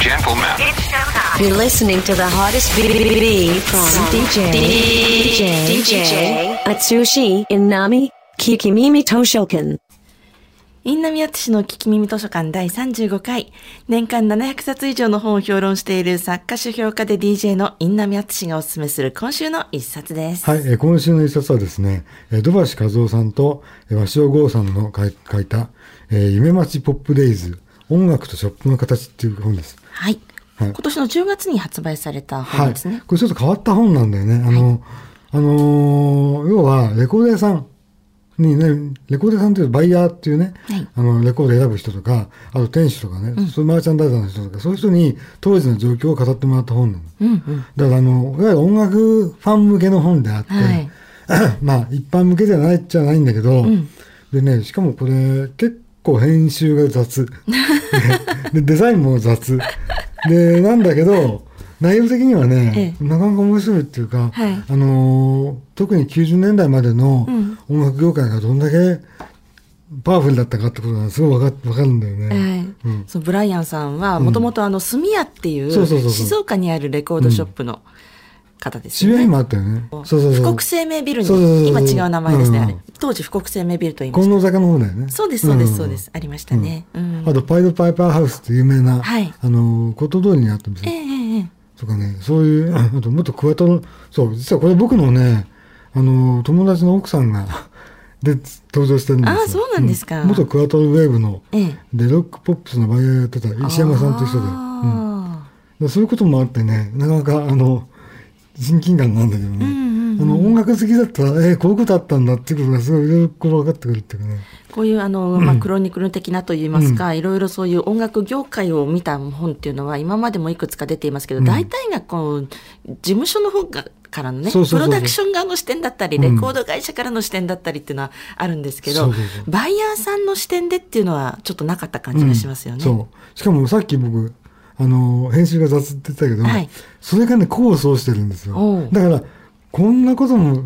gentlemen. You're listening to the hottest BBB from DJ DJ DJ Atsushi Inami Kikimimi Toshokan. インナミアツシの聞き耳図書館第35回、年間700冊以上の本を評論している作家書評家で DJ のインナミアツシがおすすめする今週の一冊です。はい、えー今週の一冊はですね、えー土橋和夫さんとえー鷲尾剛さんの書い書いた、えー夢町ポップデイズ、音楽とショップの形っていう本です。はい。はい今年の10月に発売されたはい。本ですね。これちょっと変わった本なんだよね。あの、あのー要は、レコード屋さんにね、レコード屋さんというバイヤーっていうね、はいあの、レコード選ぶ人とか、あと店主とかね、そういうマーチャンダイザーの人とか、そういう人に当時の状況を語ってもらった本なの。うんうん。だからあの、いわゆる音楽ファン向けの本であって、はい まあ一般向けじゃないっちゃないんだけど、でね、しかもこれ結構編集が雑。でデザインも雑。で、なんだけど、内容的にはね、えなかなか面白いっていうか、はいあのー特に90年代までのん音楽業界がどんだけパワフルだったかってことがすごいわかわかるんだよね。はいうんそうブライアンさんはもともとあの住屋っていう静岡にあるレコードショップの方ですよね。渋谷にもあったよね。そうそうそう。富国生命ビルに今違う名前ですね、うんあれ当時富国生命ビルと言いました。近能坂の方だよね。そうですそうですんそうです、ありましたね、うん。あと、パイドパイパーハウスって有名な、はい。あの、こと通りにあったんですよ。ええええ。とかね、そういう、あと、もっとクワトロ、そう、実はこれ僕のね、あの、友達の奥さんが、で、登場してるんですよ。あそうなんですか。う元クワトロウェーブの、ええ。で、ロックポップスのバイヤーやってた石山さんという人で、うん。そういうこともあってね、なかなか、あの、親近感なんだけどね、あの、音楽好きだったら、えーこういうことあったんだっていうことがすごいいろいろこう分かってくるっていうかね。ーこういうあの、まあ、クロニクル的なといいますか、いろいろそういう音楽業界を見た本っていうのは今までもいくつか出ていますけど、大体がこう事務所の方がからのねプロダクション側の視点だったりレコード会社からの視点だったりっていうのはあるんですけど、そうそうそう。バイヤーさんの視点でっていうのはちょっとなかった感じがしますよね。そう。しかもさっき僕、あの、編集が雑って言ったけど、はい。それがね、功を奏してるんですよ。だから、こんなことも、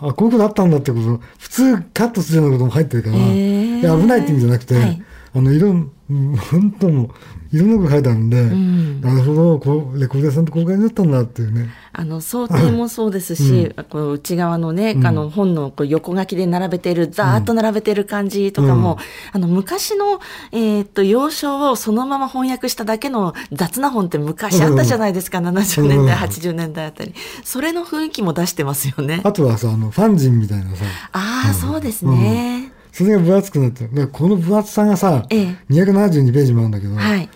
あ、こういうことあったんだってこと、普通カットするようなことも入ってるから、危ないって意味じゃなくて、はい。あの、いろん本当もう、いろんなこと書いてあるんで、んなるほど、こう、レコード屋さんってこういう感じだったんだっていうね。あの想定もそうですし、この内側のね、あの本のこう横書きで並べている、ざーっと並べている感じとかも、あの昔の、えーっと要所をそのまま翻訳しただけの雑な本って昔あったじゃないですか、70年代、うん80年代あたり。それの雰囲気も出してますよね。あとはさ、あの、ファンジンみたいなさ、ああ、そうですね。それが分厚くなってこの分厚さがさ、ええ。272ページもあるんだけど、はい。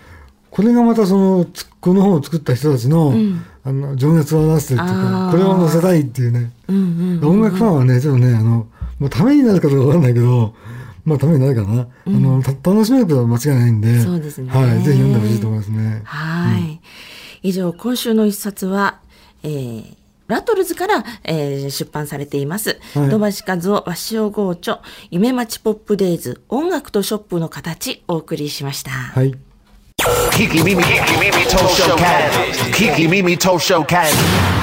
これがまたそのつこの本を作った人たちの,、あの情熱を表してるっていうかこれを載せたいっていうね、うんうん。音楽ファンはねちょっとねあの、まあ、ためになるかどうかわかんないけどまあためになるかな、あのた楽しめることは間違いないんでそうですね。はい、ぜひ読んでほしいと思いますね。はい。以上、今週の一冊は、えー、ラトルズから、えー出版されています。はい土橋和夫、鷲尾豪著、夢町ポップデイズ、音楽とショップの形、お送りしました。はい Kiki Mimi, Kiki Mimi Tosho Cat. Kiki Mimi Tosho Cat.